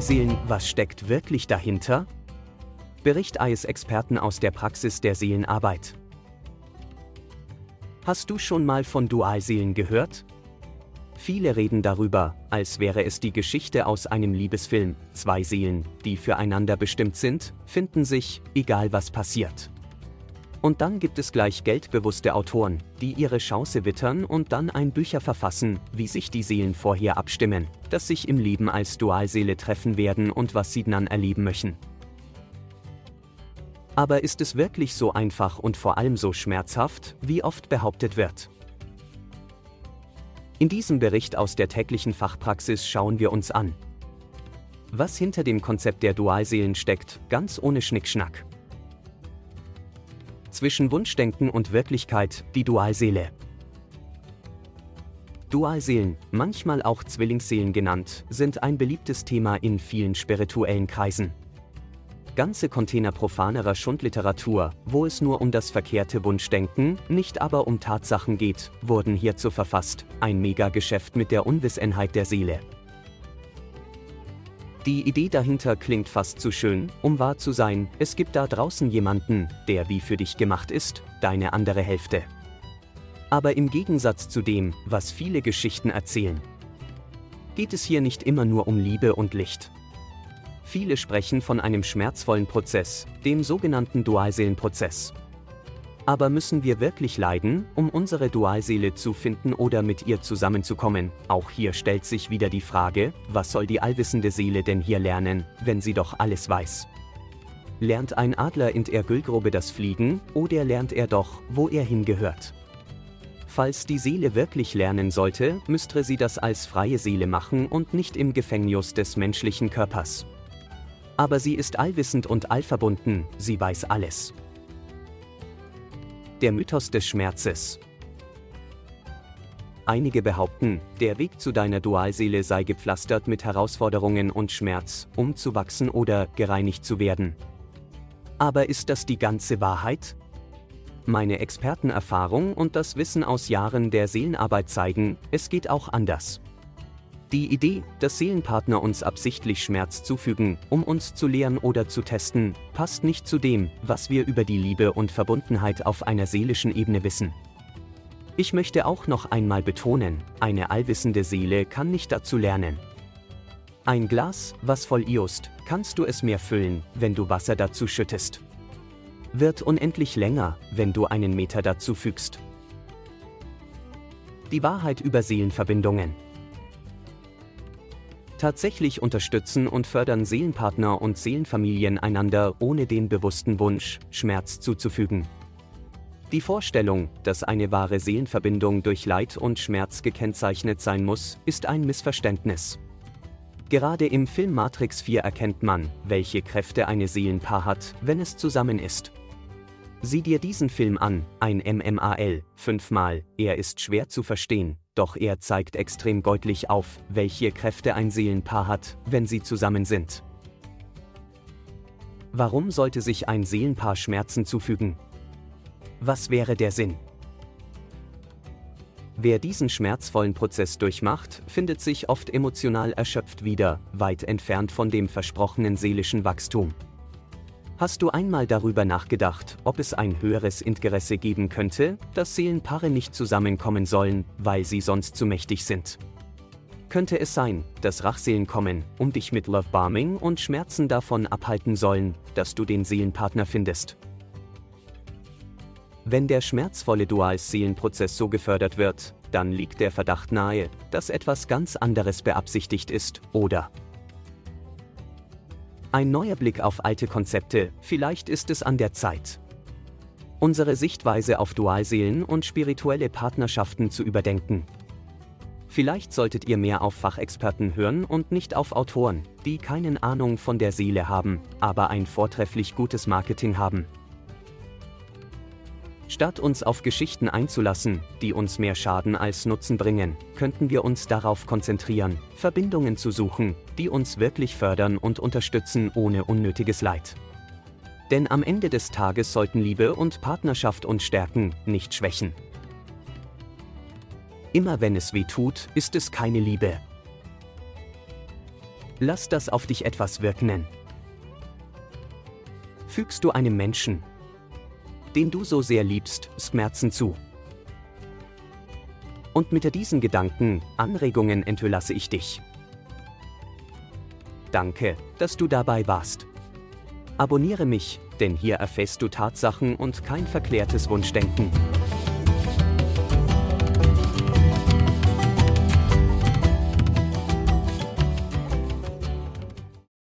Dualseelen, was steckt wirklich dahinter? Bericht eines Experten aus der Praxis der Seelenarbeit. Hast du schon mal von Dualseelen gehört? Viele reden darüber, als wäre es die Geschichte aus einem Liebesfilm. Zwei Seelen, die füreinander bestimmt sind, finden sich, egal was passiert. Und dann gibt es gleich geldbewusste Autoren, die ihre Chance wittern und dann ein Bücher verfassen, wie sich die Seelen vorher abstimmen, dass sich im Leben als Dualseele treffen werden und was sie dann erleben möchten. Aber ist es wirklich so einfach und vor allem so schmerzhaft, wie oft behauptet wird? In diesem Bericht aus der täglichen Fachpraxis schauen wir uns an, was hinter dem Konzept der Dualseelen steckt, ganz ohne Schnickschnack. Zwischen Wunschdenken und Wirklichkeit, die Dualseele. Dualseelen, manchmal auch Zwillingsseelen genannt, sind ein beliebtes Thema in vielen spirituellen Kreisen ganze Container profanerer Schundliteratur, wo es nur um das verkehrte Wunschdenken, nicht aber um Tatsachen geht, wurden hierzu verfasst, ein Megageschäft mit der Unwissenheit der Seele. Die Idee dahinter klingt fast zu schön, um wahr zu sein, es gibt da draußen jemanden, der wie für dich gemacht ist, deine andere Hälfte. Aber im Gegensatz zu dem, was viele Geschichten erzählen, geht es hier nicht immer nur um Liebe und Licht. Viele sprechen von einem schmerzvollen Prozess, dem sogenannten Dualseelenprozess. Aber müssen wir wirklich leiden, um unsere Dualseele zu finden oder mit ihr zusammenzukommen? Auch hier stellt sich wieder die Frage, was soll die allwissende Seele denn hier lernen, wenn sie doch alles weiß? Lernt ein Adler in der Güllgrube das Fliegen, oder lernt er doch, wo er hingehört? Falls die Seele wirklich lernen sollte, müsste sie das als freie Seele machen und nicht im Gefängnis des menschlichen Körpers. Aber sie ist allwissend und allverbunden, sie weiß alles. Der Mythos des Schmerzes. Einige behaupten, der Weg zu deiner Dualseele sei gepflastert mit Herausforderungen und Schmerz, um zu wachsen oder gereinigt zu werden. Aber ist das die ganze Wahrheit? Meine Expertenerfahrung und das Wissen aus Jahren der Seelenarbeit zeigen, es geht auch anders. Die Idee, dass Seelenpartner uns absichtlich Schmerz zufügen, um uns zu lehren oder zu testen, passt nicht zu dem, was wir über die Liebe und Verbundenheit auf einer seelischen Ebene wissen. Ich möchte auch noch einmal betonen, eine allwissende Seele kann nicht dazu lernen. Ein Glas, was voll ist, kannst du es mehr füllen, wenn du Wasser dazu schüttest. Wird unendlich länger, wenn du einen Meter dazu fügst. Die Wahrheit über Seelenverbindungen. Tatsächlich unterstützen und fördern Seelenpartner und Seelenfamilien einander ohne den bewussten Wunsch, Schmerz zuzufügen. Die Vorstellung, dass eine wahre Seelenverbindung durch Leid und Schmerz gekennzeichnet sein muss, ist ein Missverständnis. Gerade im Film Matrix 4 erkennt man, welche Kräfte eine Seelenpaar hat, wenn es zusammen ist. Sieh dir diesen Film an, ein MMAL, fünfmal, er ist schwer zu verstehen, doch er zeigt extrem deutlich auf, welche Kräfte ein Seelenpaar hat, wenn sie zusammen sind. Warum sollte sich ein Seelenpaar Schmerzen zufügen? Was wäre der Sinn? Wer diesen schmerzvollen Prozess durchmacht, findet sich oft emotional erschöpft wieder, weit entfernt von dem versprochenen seelischen Wachstum. Hast du einmal darüber nachgedacht, ob es ein höheres Interesse geben könnte, dass Seelenpaare nicht zusammenkommen sollen, weil sie sonst zu mächtig sind? Könnte es sein, dass Rachseelen kommen, um dich mit Lovebombing und Schmerzen davon abhalten sollen, dass du den Seelenpartner findest? Wenn der schmerzvolle Dual-Seelenprozess so gefördert wird, dann liegt der Verdacht nahe, dass etwas ganz anderes beabsichtigt ist, oder? Ein neuer Blick auf alte Konzepte, vielleicht ist es an der Zeit. Unsere Sichtweise auf Dualseelen und spirituelle Partnerschaften zu überdenken. Vielleicht solltet ihr mehr auf Fachexperten hören und nicht auf Autoren, die keine Ahnung von der Seele haben, aber ein vortrefflich gutes Marketing haben. Statt uns auf Geschichten einzulassen, die uns mehr Schaden als Nutzen bringen, könnten wir uns darauf konzentrieren, Verbindungen zu suchen, die uns wirklich fördern und unterstützen ohne unnötiges Leid. Denn am Ende des Tages sollten Liebe und Partnerschaft uns stärken, nicht schwächen. Immer wenn es weh tut, ist es keine Liebe. Lass das auf dich etwas wirken. Fügst du einem Menschen, den du so sehr liebst, Schmerzen zu? Und mit diesen Gedanken, Anregungen entlasse ich dich. Danke, dass du dabei warst. Abonniere mich, denn hier erfährst du Tatsachen und kein verklärtes Wunschdenken.